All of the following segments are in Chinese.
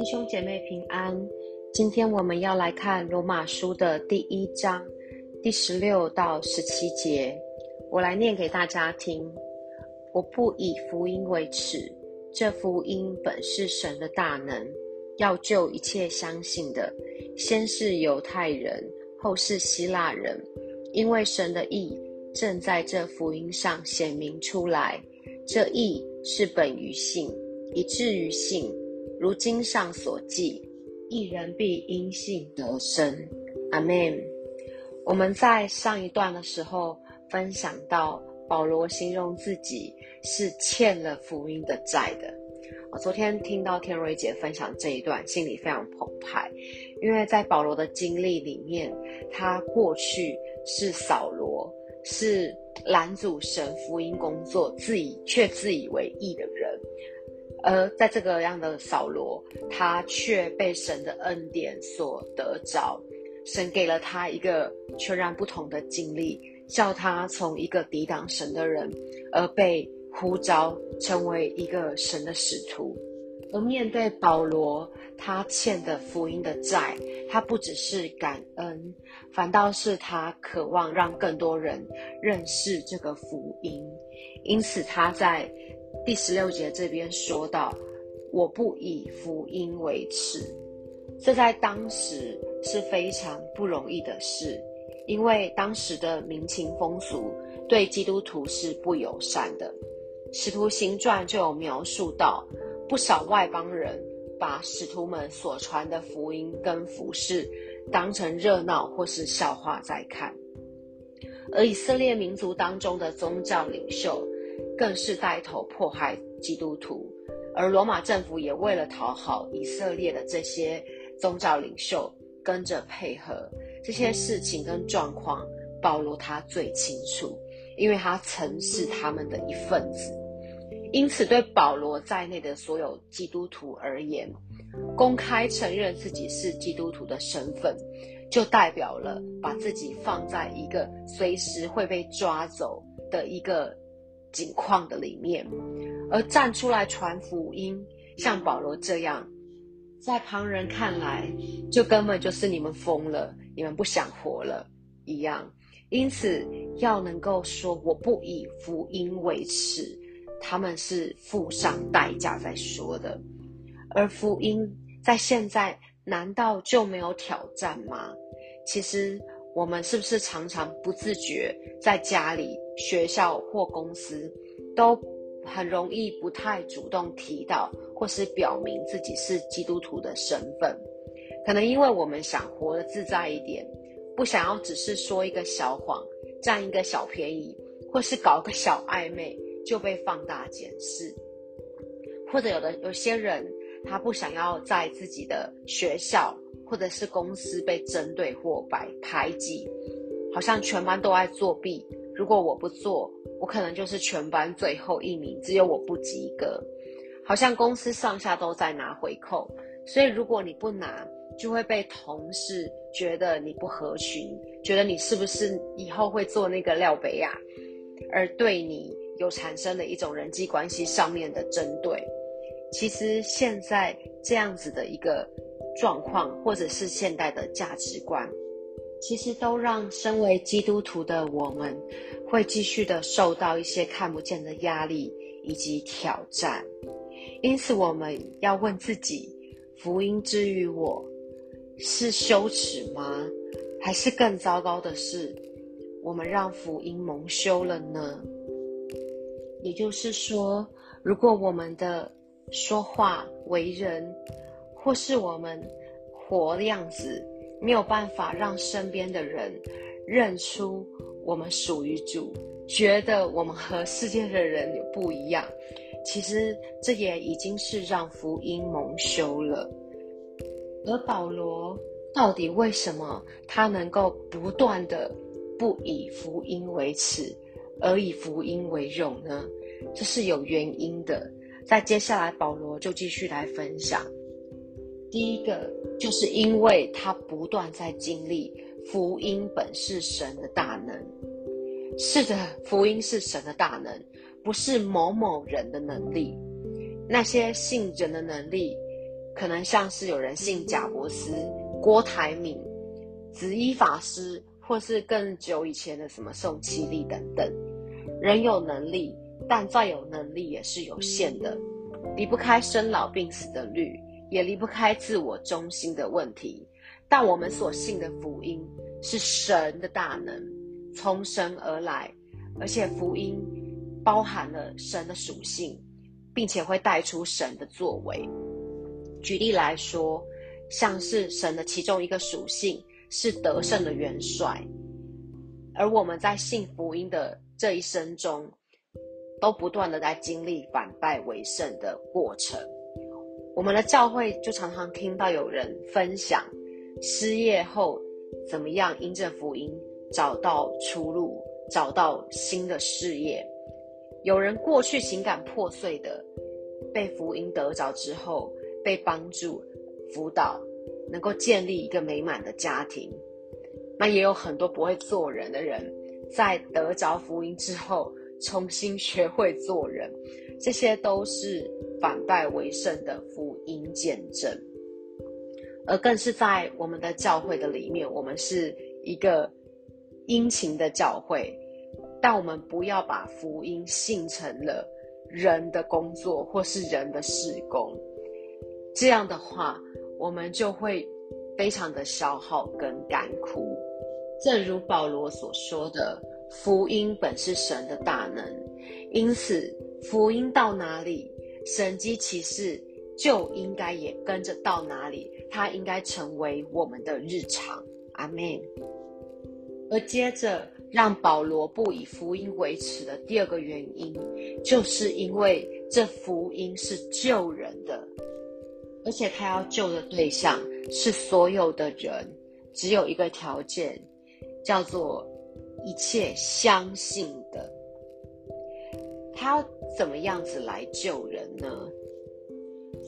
弟兄姐妹平安，今天我们要来看罗马书的第一章第十六到十七节，我来念给大家听。我不以福音为耻，这福音本是神的大能，要救一切相信的，先是犹太人，后是希腊人，因为神的意正在这福音上显明出来。这意是本于信，以至于信。如经上所记，一人必因信得生。阿门。我们在上一段的时候分享到，保罗形容自己是欠了福音的债的。我昨天听到天瑞姐分享这一段，心里非常澎湃，因为在保罗的经历里面，他过去是扫罗，是拦阻神福音工作，自以却自以为义的人。而在这个样的扫罗，他却被神的恩典所得着，神给了他一个全然不同的经历，叫他从一个抵挡神的人，而被呼召成为一个神的使徒。而面对保罗他欠的福音的债，他不只是感恩，反倒是他渴望让更多人认识这个福音，因此他在。第十六节这边说到：“我不以福音为耻。”这在当时是非常不容易的事，因为当时的民情风俗对基督徒是不友善的。使徒行传就有描述到，不少外邦人把使徒们所传的福音跟服饰当成热闹或是笑话在看，而以色列民族当中的宗教领袖。更是带头迫害基督徒，而罗马政府也为了讨好以色列的这些宗教领袖，跟着配合这些事情跟状况。保罗他最清楚，因为他曾是他们的一份子。因此，对保罗在内的所有基督徒而言，公开承认自己是基督徒的身份，就代表了把自己放在一个随时会被抓走的一个。景况的里面，而站出来传福音，像保罗这样，在旁人看来，就根本就是你们疯了，你们不想活了一样。因此，要能够说我不以福音为耻，他们是付上代价在说的。而福音在现在难道就没有挑战吗？其实。我们是不是常常不自觉，在家里、学校或公司，都很容易不太主动提到，或是表明自己是基督徒的身份？可能因为我们想活得自在一点，不想要只是说一个小谎、占一个小便宜，或是搞个小暧昧就被放大检视，或者有的有些人他不想要在自己的学校。或者是公司被针对或排排挤，好像全班都爱作弊。如果我不做，我可能就是全班最后一名，只有我不及格。好像公司上下都在拿回扣，所以如果你不拿，就会被同事觉得你不合群，觉得你是不是以后会做那个廖北亚，而对你有产生了一种人际关系上面的针对。其实现在这样子的一个。状况，或者是现代的价值观，其实都让身为基督徒的我们，会继续的受到一些看不见的压力以及挑战。因此，我们要问自己：福音之于我，是羞耻吗？还是更糟糕的是，我们让福音蒙羞了呢？也就是说，如果我们的说话、为人，或是我们活的样子没有办法让身边的人认出我们属于主，觉得我们和世界的人有不一样。其实这也已经是让福音蒙羞了。而保罗到底为什么他能够不断的不以福音为耻，而以福音为荣呢？这是有原因的。在接下来，保罗就继续来分享。第一个，就是因为他不断在经历福音本是神的大能。是的，福音是神的大能，不是某某人的能力。那些信人的能力，可能像是有人信贾伯斯、郭台铭、紫衣法师，或是更久以前的什么宋七力等等。人有能力，但再有能力也是有限的，离不开生老病死的律，也离不开自我中心的问题。但我们所信的福音是神的大能，从神而来，而且福音包含了神的属性，并且会带出神的作为。举例来说，像是神的其中一个属性是得胜的元帅，而我们在信福音的这一生中，都不断的在经历反败为胜的过程。我们的教会就常常听到有人分享。失业后怎么样？因着福音找到出路，找到新的事业。有人过去情感破碎的，被福音得着之后，被帮助辅导，能够建立一个美满的家庭。那也有很多不会做人的人，在得着福音之后，重新学会做人。这些都是反败为胜的福音见证。而更是在我们的教会的里面，我们是一个殷勤的教会，但我们不要把福音信成了人的工作或是人的事工，这样的话，我们就会非常的消耗跟干枯。正如保罗所说的，福音本是神的大能，因此福音到哪里，神机骑士就应该也跟着到哪里。它应该成为我们的日常，阿门。而接着让保罗不以福音为耻的第二个原因，就是因为这福音是救人的，而且他要救的对象是所有的人，只有一个条件，叫做一切相信的。他怎么样子来救人呢？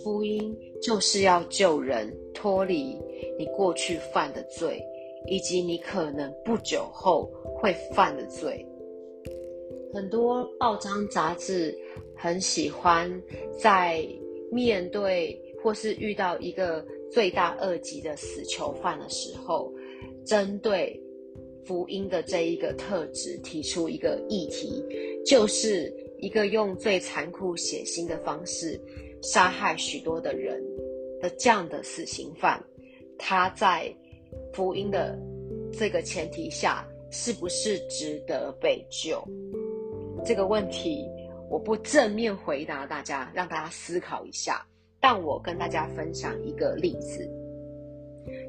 福音就是要救人脱离你过去犯的罪，以及你可能不久后会犯的罪。很多报章杂志很喜欢在面对或是遇到一个罪大恶极的死囚犯的时候，针对福音的这一个特质提出一个议题，就是一个用最残酷血腥的方式。杀害许多的人的这样的死刑犯，他在福音的这个前提下，是不是值得被救？这个问题我不正面回答大家，让大家思考一下。但我跟大家分享一个例子，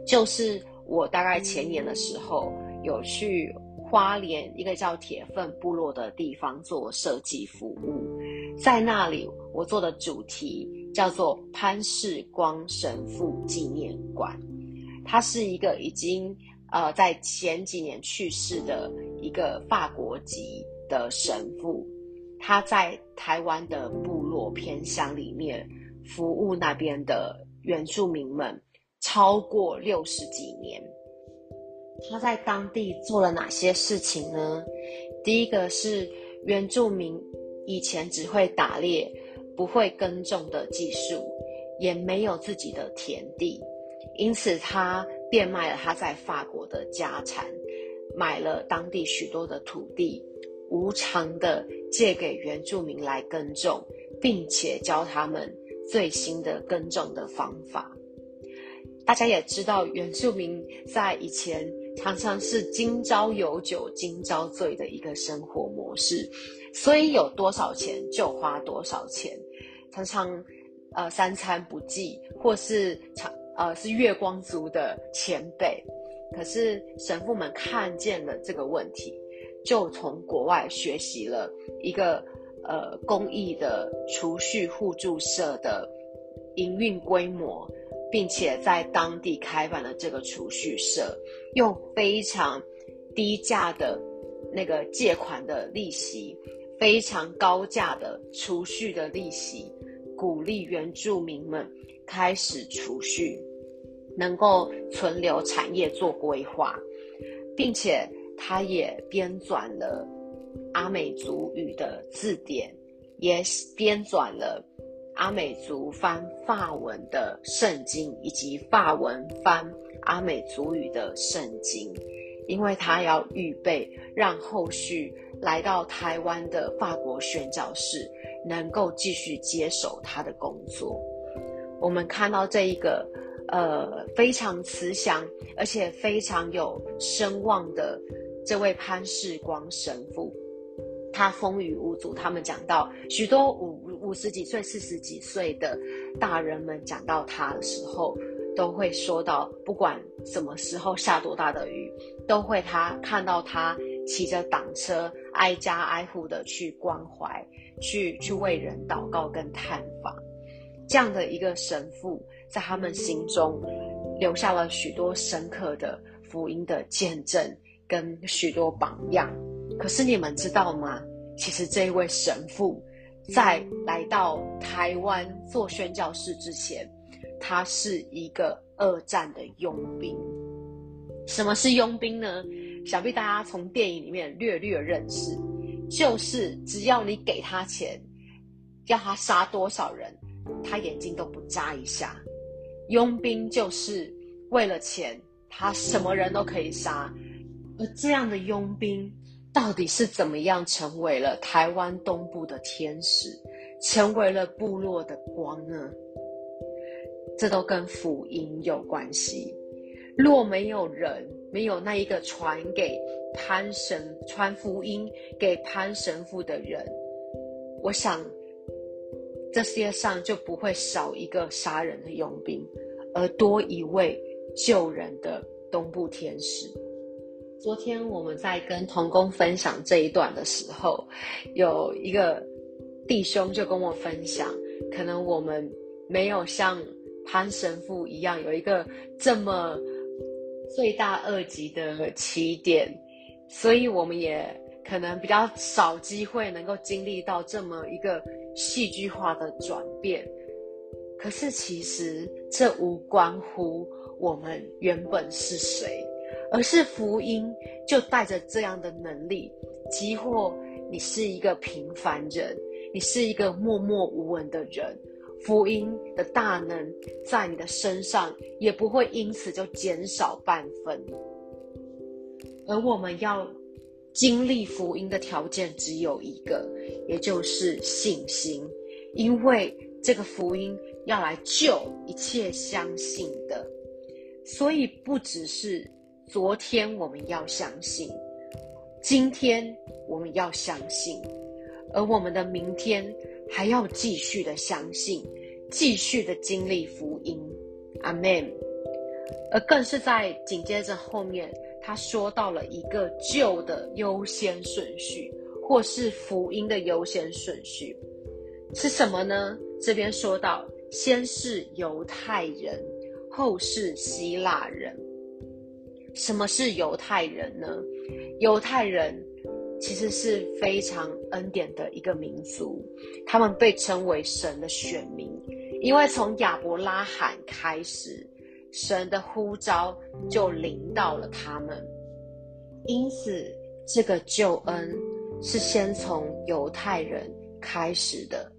就是我大概前年的时候有去花莲一个叫铁粪部落的地方做设计服务。在那里，我做的主题叫做潘世光神父纪念馆。他是一个已经呃在前几年去世的一个法国籍的神父。他在台湾的部落偏乡里面服务那边的原住民们超过六十几年。他在当地做了哪些事情呢？第一个是原住民。以前只会打猎，不会耕种的技术，也没有自己的田地，因此他变卖了他在法国的家产，买了当地许多的土地，无偿的借给原住民来耕种，并且教他们最新的耕种的方法。大家也知道，原住民在以前常常是今朝有酒今朝醉的一个生活模式。所以有多少钱就花多少钱，常常呃三餐不济，或是常呃是月光族的前辈。可是神父们看见了这个问题，就从国外学习了一个呃公益的储蓄互助社的营运规模，并且在当地开办了这个储蓄社，用非常低价的那个借款的利息。非常高价的储蓄的利息，鼓励原住民们开始储蓄，能够存留产业做规划，并且他也编纂了阿美族语的字典，也编纂了阿美族翻法文的圣经，以及法文翻阿美族语的圣经，因为他要预备让后续来到台湾的法国宣教士能够继续接手他的工作。我们看到这一个呃非常慈祥而且非常有声望的这位潘世光神父。他风雨无阻。他们讲到许多五五十几岁、四十几岁的大人们讲到他的时候，都会说到，不管什么时候下多大的雨，都会他看到他骑着挡车，挨家挨户的去关怀，去 去为人祷告跟探访。这样的一个神父，在他们心中留下了许多深刻的福音的见证跟许多榜样。可是你们知道吗？其实这一位神父在来到台湾做宣教士之前，他是一个二战的佣兵。什么是佣兵呢？想必大家从电影里面略略认识，就是只要你给他钱，要他杀多少人，他眼睛都不眨一下。佣兵就是为了钱，他什么人都可以杀。而这样的佣兵。到底是怎么样成为了台湾东部的天使，成为了部落的光呢？这都跟福音有关系。若没有人，没有那一个传给潘神、传福音给潘神父的人，我想这世界上就不会少一个杀人的佣兵，而多一位救人的东部天使。昨天我们在跟童工分享这一段的时候，有一个弟兄就跟我分享，可能我们没有像潘神父一样有一个这么罪大恶极的起点，所以我们也可能比较少机会能够经历到这么一个戏剧化的转变。可是其实这无关乎我们原本是谁。而是福音就带着这样的能力，即或你是一个平凡人，你是一个默默无闻的人，福音的大能在你的身上也不会因此就减少半分。而我们要经历福音的条件只有一个，也就是信心，因为这个福音要来救一切相信的，所以不只是。昨天我们要相信，今天我们要相信，而我们的明天还要继续的相信，继续的经历福音，阿门。而更是在紧接着后面，他说到了一个旧的优先顺序，或是福音的优先顺序是什么呢？这边说到，先是犹太人，后是希腊人。什么是犹太人呢？犹太人其实是非常恩典的一个民族，他们被称为神的选民，因为从亚伯拉罕开始，神的呼召就临到了他们，因此这个救恩是先从犹太人开始的，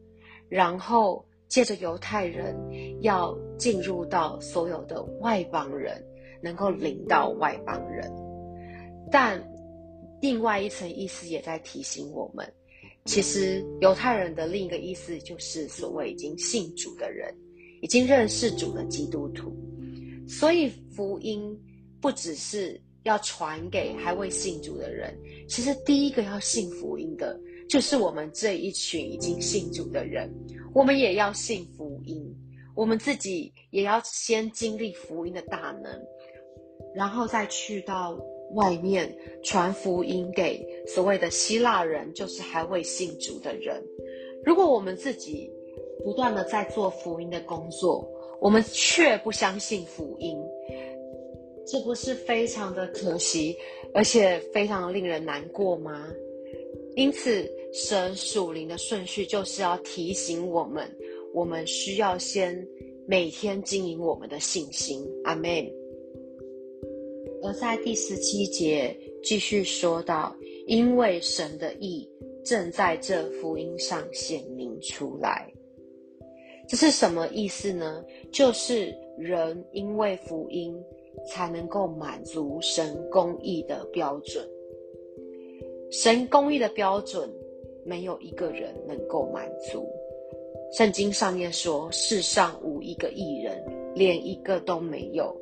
然后借着犹太人要进入到所有的外邦人。能够领到外邦人，但另外一层意思也在提醒我们，其实犹太人的另一个意思就是所谓已经信主的人，已经认识主的基督徒。所以福音不只是要传给还未信主的人，其实第一个要信福音的就是我们这一群已经信主的人，我们也要信福音，我们自己也要先经历福音的大能。然后再去到外面传福音给所谓的希腊人，就是还未信主的人。如果我们自己不断的在做福音的工作，我们却不相信福音，这不是非常的可惜，而且非常的令人难过吗？因此，神属灵的顺序就是要提醒我们，我们需要先每天经营我们的信心。阿门。而在第十七节继续说到，因为神的意正在这福音上显明出来。这是什么意思呢？就是人因为福音才能够满足神公义的标准。神公义的标准，没有一个人能够满足。圣经上面说，世上无一个义人，连一个都没有。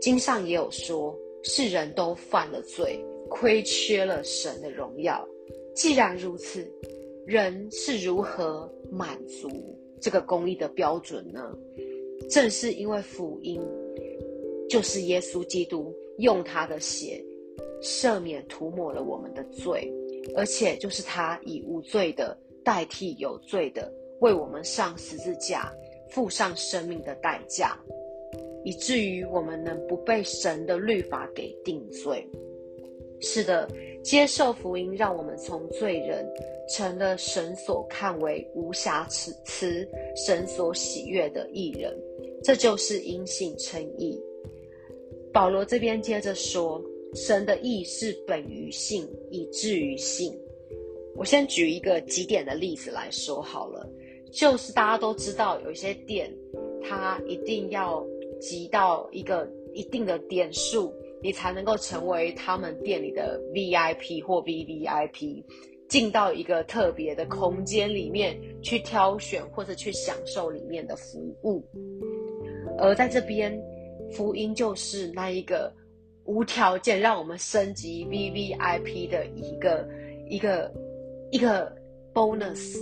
经上也有说，世人都犯了罪，亏缺了神的荣耀。既然如此，人是如何满足这个公义的标准呢？正是因为福音，就是耶稣基督用他的血赦免、涂抹了我们的罪，而且就是他以无罪的代替有罪的，为我们上十字架，付上生命的代价。以至于我们能不被神的律法给定罪。是的，接受福音，让我们从罪人成了神所看为无瑕疵、神所喜悦的艺人。这就是因信称义。保罗这边接着说，神的义是本于信，以至于信。我先举一个几点的例子来说好了，就是大家都知道，有一些店，它一定要。集到一个一定的点数，你才能够成为他们店里的 VIP 或 VVIP，进到一个特别的空间里面去挑选或者去享受里面的服务。而在这边，福音就是那一个无条件让我们升级 VVIP 的一个一个一个 bonus，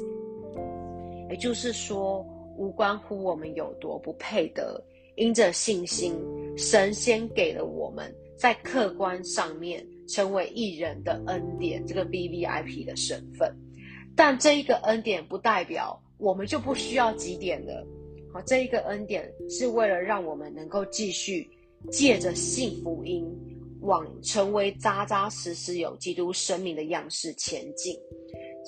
也就是说，无关乎我们有多不配得。因着信心，神先给了我们在客观上面成为艺人的恩典，这个 B V I P 的身份。但这一个恩典不代表我们就不需要几点了。好，这一个恩典是为了让我们能够继续借着信福音，往成为扎扎实实有基督生命的样式前进，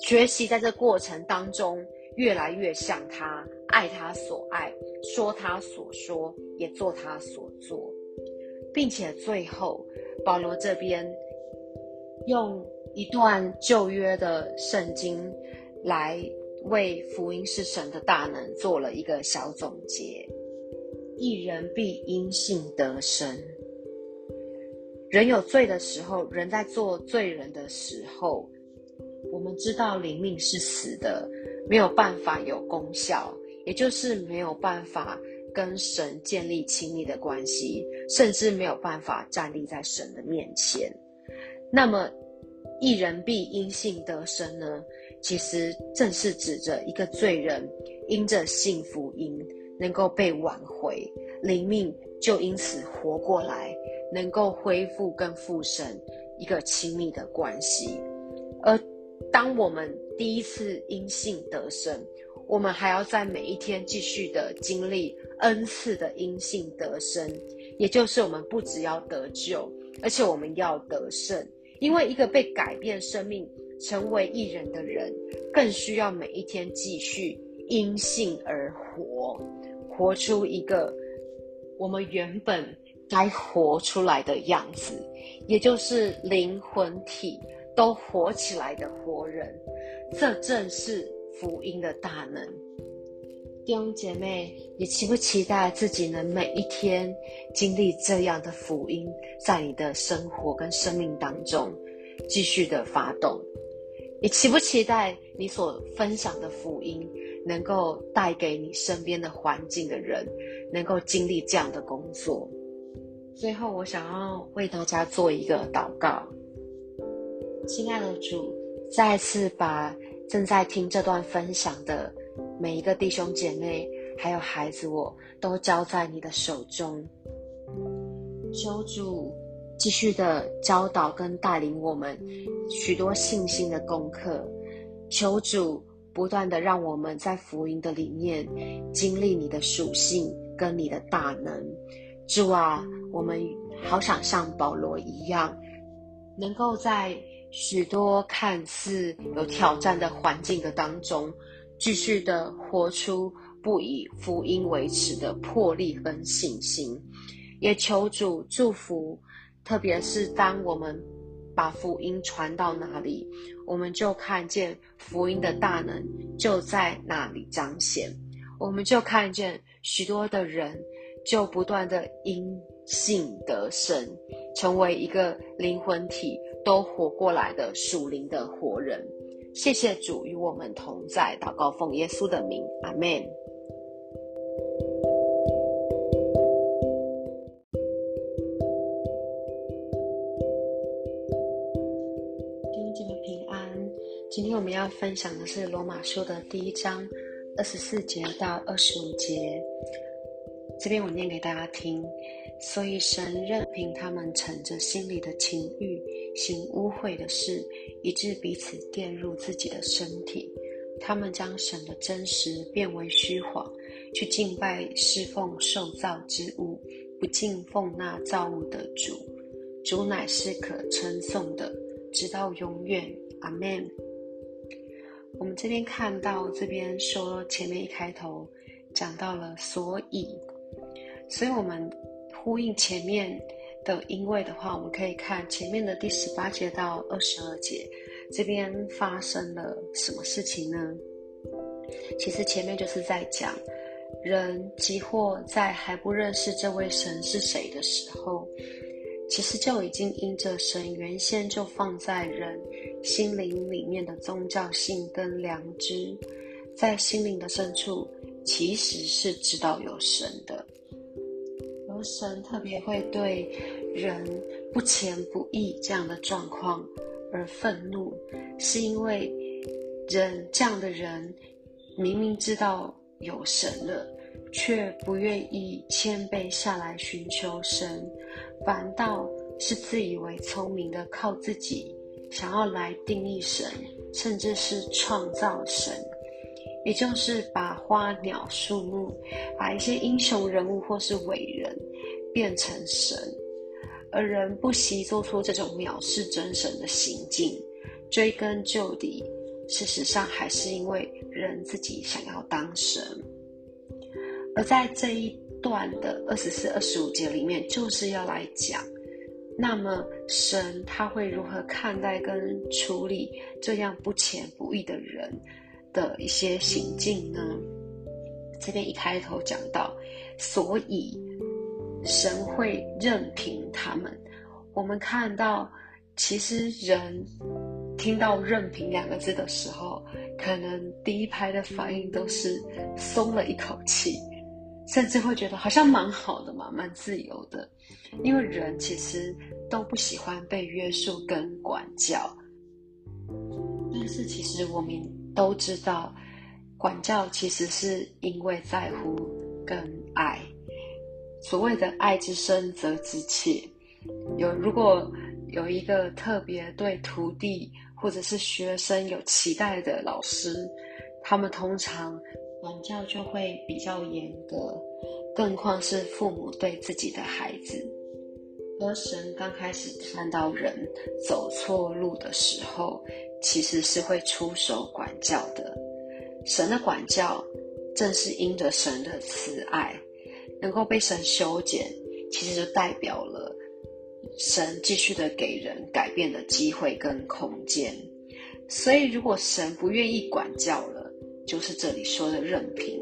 学习在这过程当中。越来越像他，爱他所爱，说他所说，也做他所做，并且最后，保罗这边用一段旧约的圣经来为福音是神的大能做了一个小总结：一人必因信得生。人有罪的时候，人在做罪人的时候，我们知道灵命是死的。没有办法有功效，也就是没有办法跟神建立亲密的关系，甚至没有办法站立在神的面前。那么，一人必因信得生呢？其实正是指着一个罪人因着信福音，能够被挽回，灵命就因此活过来，能够恢复跟父神一个亲密的关系，而。当我们第一次因信得生，我们还要在每一天继续的经历 n 次的因性得生，也就是我们不只要得救，而且我们要得胜。因为一个被改变生命、成为艺人的人，更需要每一天继续因信而活，活出一个我们原本该活出来的样子，也就是灵魂体。都活起来的活人，这正是福音的大能。弟兄姐妹，你期不期待自己能每一天经历这样的福音，在你的生活跟生命当中继续的发动？你期不期待你所分享的福音能够带给你身边的环境的人，能够经历这样的工作？最后，我想要为大家做一个祷告。亲爱的主，再次把正在听这段分享的每一个弟兄姐妹，还有孩子，我都交在你的手中。求主继续的教导跟带领我们许多信心的功课。求主不断的让我们在福音的里面经历你的属性跟你的大能。主啊，我们好想像保罗一样，能够在。许多看似有挑战的环境的当中，继续的活出不以福音为耻的魄力跟信心，也求主祝福。特别是当我们把福音传到哪里，我们就看见福音的大能就在那里彰显。我们就看见许多的人就不断的因信得生，成为一个灵魂体，都活过来的属灵的活人。谢谢主与我们同在，祷告奉耶稣的名，阿门。今天我们要分享的是罗马书的第一章二十四节到二十五节。这边我念给大家听。所以神任凭他们逞着心里的情欲，行污秽的事，以致彼此玷入自己的身体。他们将神的真实变为虚谎，去敬拜侍奉受造之物，不敬奉那造物的主。主乃是可称颂的，直到永远。阿门。我们这边看到，这边说前面一开头讲到了，所以，所以我们呼应前面的因为的话，我们可以看前面的第十八节到二十二节，这边发生了什么事情呢？其实前面就是在讲，人即或在还不认识这位神是谁的时候。其实就已经因着神原先就放在人心灵里面的宗教性跟良知，在心灵的深处其实是知道有神的，有神特别会对人不虔不义这样的状况而愤怒，是因为人这样的人明明知道有神了。却不愿意谦卑下来寻求神，反倒是自以为聪明的靠自己想要来定义神，甚至是创造神，也就是把花鸟树木、把一些英雄人物或是伟人变成神，而人不惜做出这种藐视真神的行径，追根究底，事实上还是因为人自己想要当神。而在这一段的二十四、二十五节里面，就是要来讲，那么神他会如何看待跟处理这样不虔不义的人的一些行径呢？这边一开头讲到，所以神会任凭他们。我们看到，其实人听到“任凭”两个字的时候，可能第一排的反应都是松了一口气。甚至会觉得好像蛮好的嘛，蛮自由的，因为人其实都不喜欢被约束跟管教。但是其实我们都知道，管教其实是因为在乎跟爱。所谓的爱之深则之切，有如果有一个特别对徒弟或者是学生有期待的老师，他们通常。管教就会比较严格，更况是父母对自己的孩子。而神刚开始看到人走错路的时候，其实是会出手管教的。神的管教正是因着神的慈爱，能够被神修剪，其实就代表了神继续的给人改变的机会跟空间。所以，如果神不愿意管教了，就是这里说的任凭，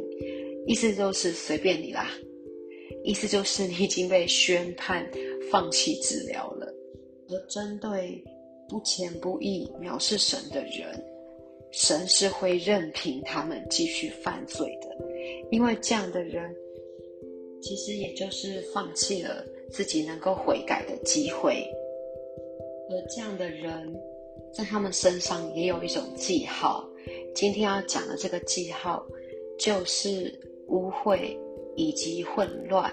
意思就是随便你啦，意思就是你已经被宣判放弃治疗了。而针对不虔不义、藐视神的人，神是会任凭他们继续犯罪的，因为这样的人其实也就是放弃了自己能够悔改的机会。而这样的人，在他们身上也有一种记号。今天要讲的这个记号，就是污秽以及混乱。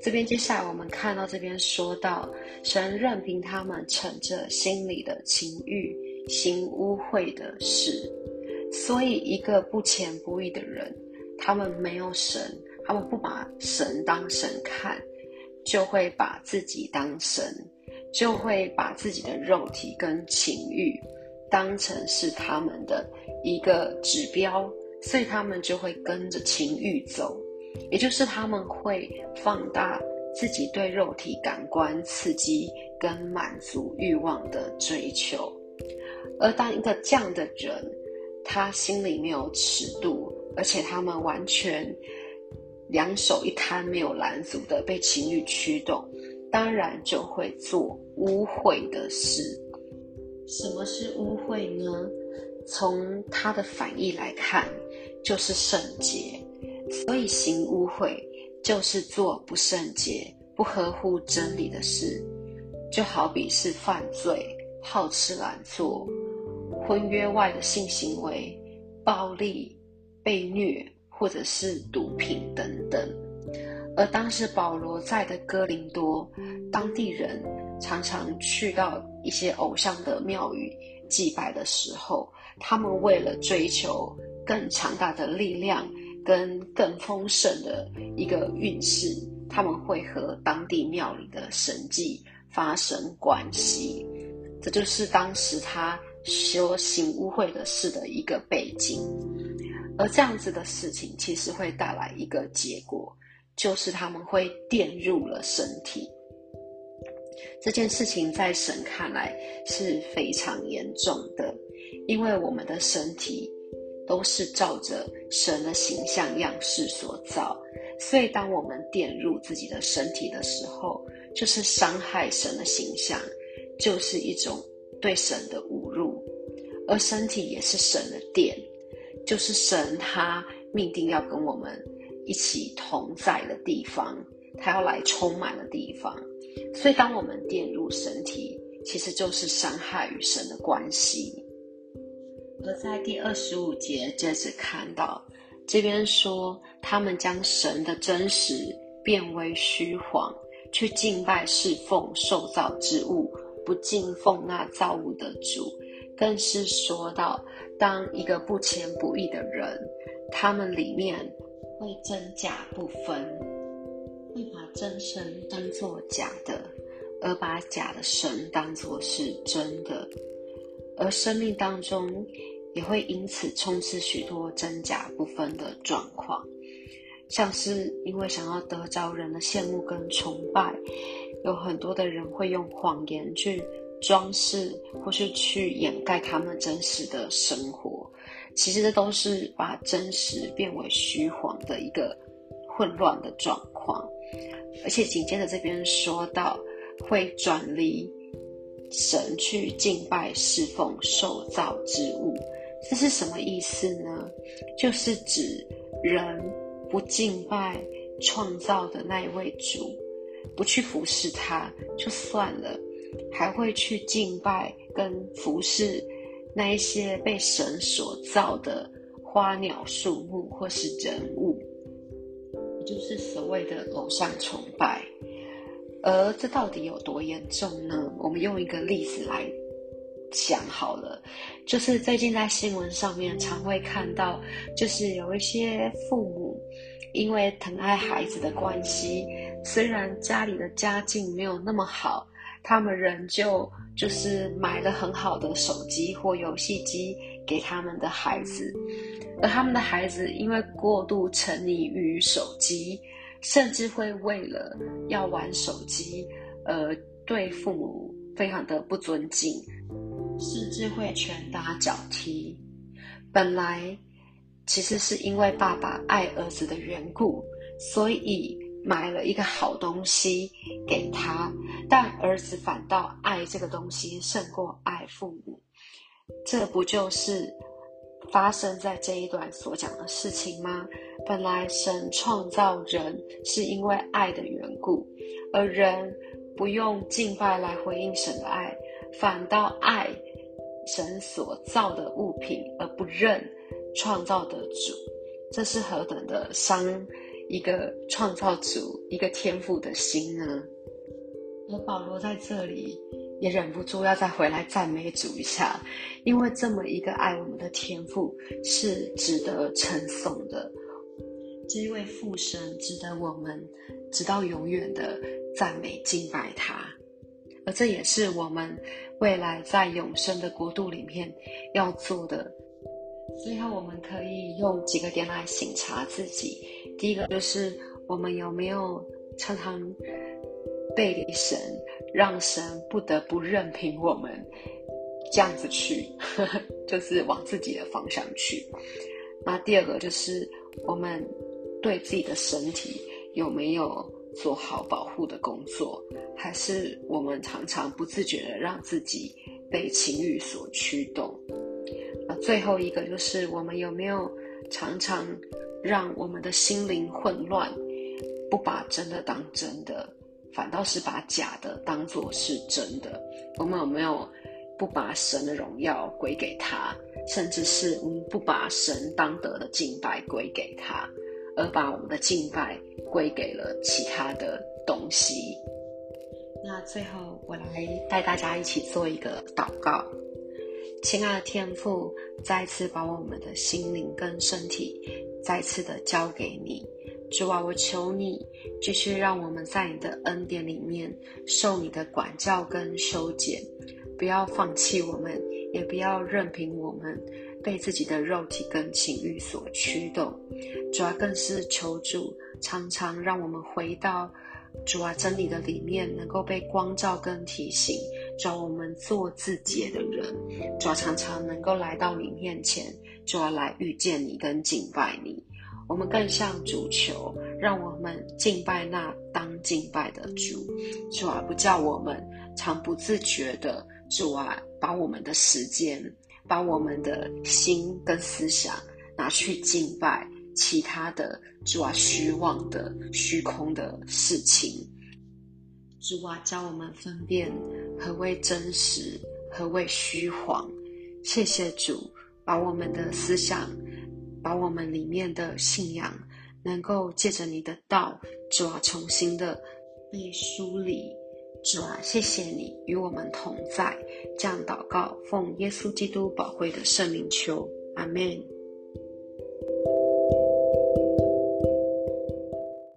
这边接下来我们看到这边说到，神任凭他们逞着心里的情欲，行污秽的事。所以，一个不虔不义的人，他们没有神，他们不把神当神看，就会把自己当神，就会把自己的肉体跟情欲。当成是他们的一个指标，所以他们就会跟着情欲走，也就是他们会放大自己对肉体感官刺激跟满足欲望的追求。而当一个这样的人，他心里没有尺度，而且他们完全两手一摊，没有拦阻的被情欲驱动，当然就会做污秽的事。什么是污秽呢？从他的反义来看，就是圣洁。所以行污秽，就是做不圣洁、不合乎真理的事，就好比是犯罪、好吃懒做、婚约外的性行为、暴力、被虐，或者是毒品等等。而当时保罗在的哥林多，当地人常常去到一些偶像的庙宇祭拜的时候，他们为了追求更强大的力量。跟更丰盛的一个运势，他们会和当地庙里的神迹发生关系，这就是当时他修行污秽的事的一个背景。而这样子的事情，其实会带来一个结果，就是他们会玷入了身体。这件事情在神看来是非常严重的，因为我们的身体。都是照着神的形象样式所造，所以当我们玷入自己的身体的时候，就是伤害神的形象，就是一种对神的侮辱。而身体也是神的殿，就是神他命定要跟我们一起同在的地方，他要来充满的地方。所以当我们玷入身体，其实就是伤害与神的关系。而在第二十五节接着看到，这边说他们将神的真实变为虚谎，去敬拜侍奉受造之物，不敬奉那造物的主。更是说到，当一个不虔不义的人，他们里面会真假不分，会把真神当作假的，而把假的神当作是真的，而生命当中。也会因此充斥许多真假不分的状况，像是因为想要得着人的羡慕跟崇拜，有很多的人会用谎言去装饰或是去掩盖他们真实的生活，其实这都是把真实变为虚谎的一个混乱的状况。而且紧接着这边说到会转离神去敬拜侍奉受造之物。这是什么意思呢？就是指人不敬拜创造的那一位主，不去服侍他就算了，还会去敬拜跟服侍那一些被神所造的花鸟树木或是人物，也就是所谓的偶像崇拜。而这到底有多严重呢？我们用一个例子来。讲好了，就是最近在新闻上面常会看到，就是有一些父母因为疼爱孩子的关系，虽然家里的家境没有那么好，他们仍旧就是买了很好的手机或游戏机给他们的孩子，而他们的孩子因为过度沉溺于手机，甚至会为了要玩手机，呃，对父母非常的不尊敬。甚至会拳打脚踢。本来其实是因为爸爸爱儿子的缘故，所以买了一个好东西给他，但儿子反倒爱这个东西胜过爱父母。这不就是发生在这一段所讲的事情吗？本来神创造人是因为爱的缘故，而人不用敬拜来回应神的爱，反倒爱。神所造的物品，而不认创造的主，这是何等的伤一个创造主、一个天赋的心呢？而保罗在这里也忍不住要再回来赞美主一下，因为这么一个爱我们的天赋是值得称颂的，这一位父神值得我们直到永远的赞美敬拜他。而这也是我们未来在永生的国度里面要做的。最后，我们可以用几个点来省察自己。第一个就是我们有没有常常背离神，让神不得不任凭我们这样子去，就是往自己的方向去。那第二个就是我们对自己的身体有没有做好保护的工作，还是我们常常不自觉的让自己被情欲所驱动？那最后一个就是我们有没有常常让我们的心灵混乱，不把真的当真的，反倒是把假的当作是真的？我们有没有？不把神的荣耀归给他，甚至是我们不把神当得的敬拜归给他，而把我们的敬拜归给了其他的东西。那最后，我来带大家一起做一个祷告。亲爱的天父，再次把我们的心灵跟身体再次的交给你。主啊，我求你继续让我们在你的恩典里面受你的管教跟修剪。不要放弃我们，也不要任凭我们被自己的肉体跟情欲所驱动。主要更是求主常常让我们回到主啊真理的里面，能够被光照跟提醒，主我们做自己的人。主要常常能够来到你面前，主要来遇见你跟敬拜你。我们更向主求，让我们敬拜那当敬拜的主。主啊，不叫我们常不自觉的。主啊，把我们的时间，把我们的心跟思想拿去敬拜其他的主啊虚妄的虚空的事情。主啊，教我们分辨何谓真实，何谓虚谎。谢谢主，把我们的思想，把我们里面的信仰，能够借着你的道，主啊，重新的被梳理。主啊，谢谢你与我们同在，这样祷告，奉耶稣基督宝贵的圣名求，阿门。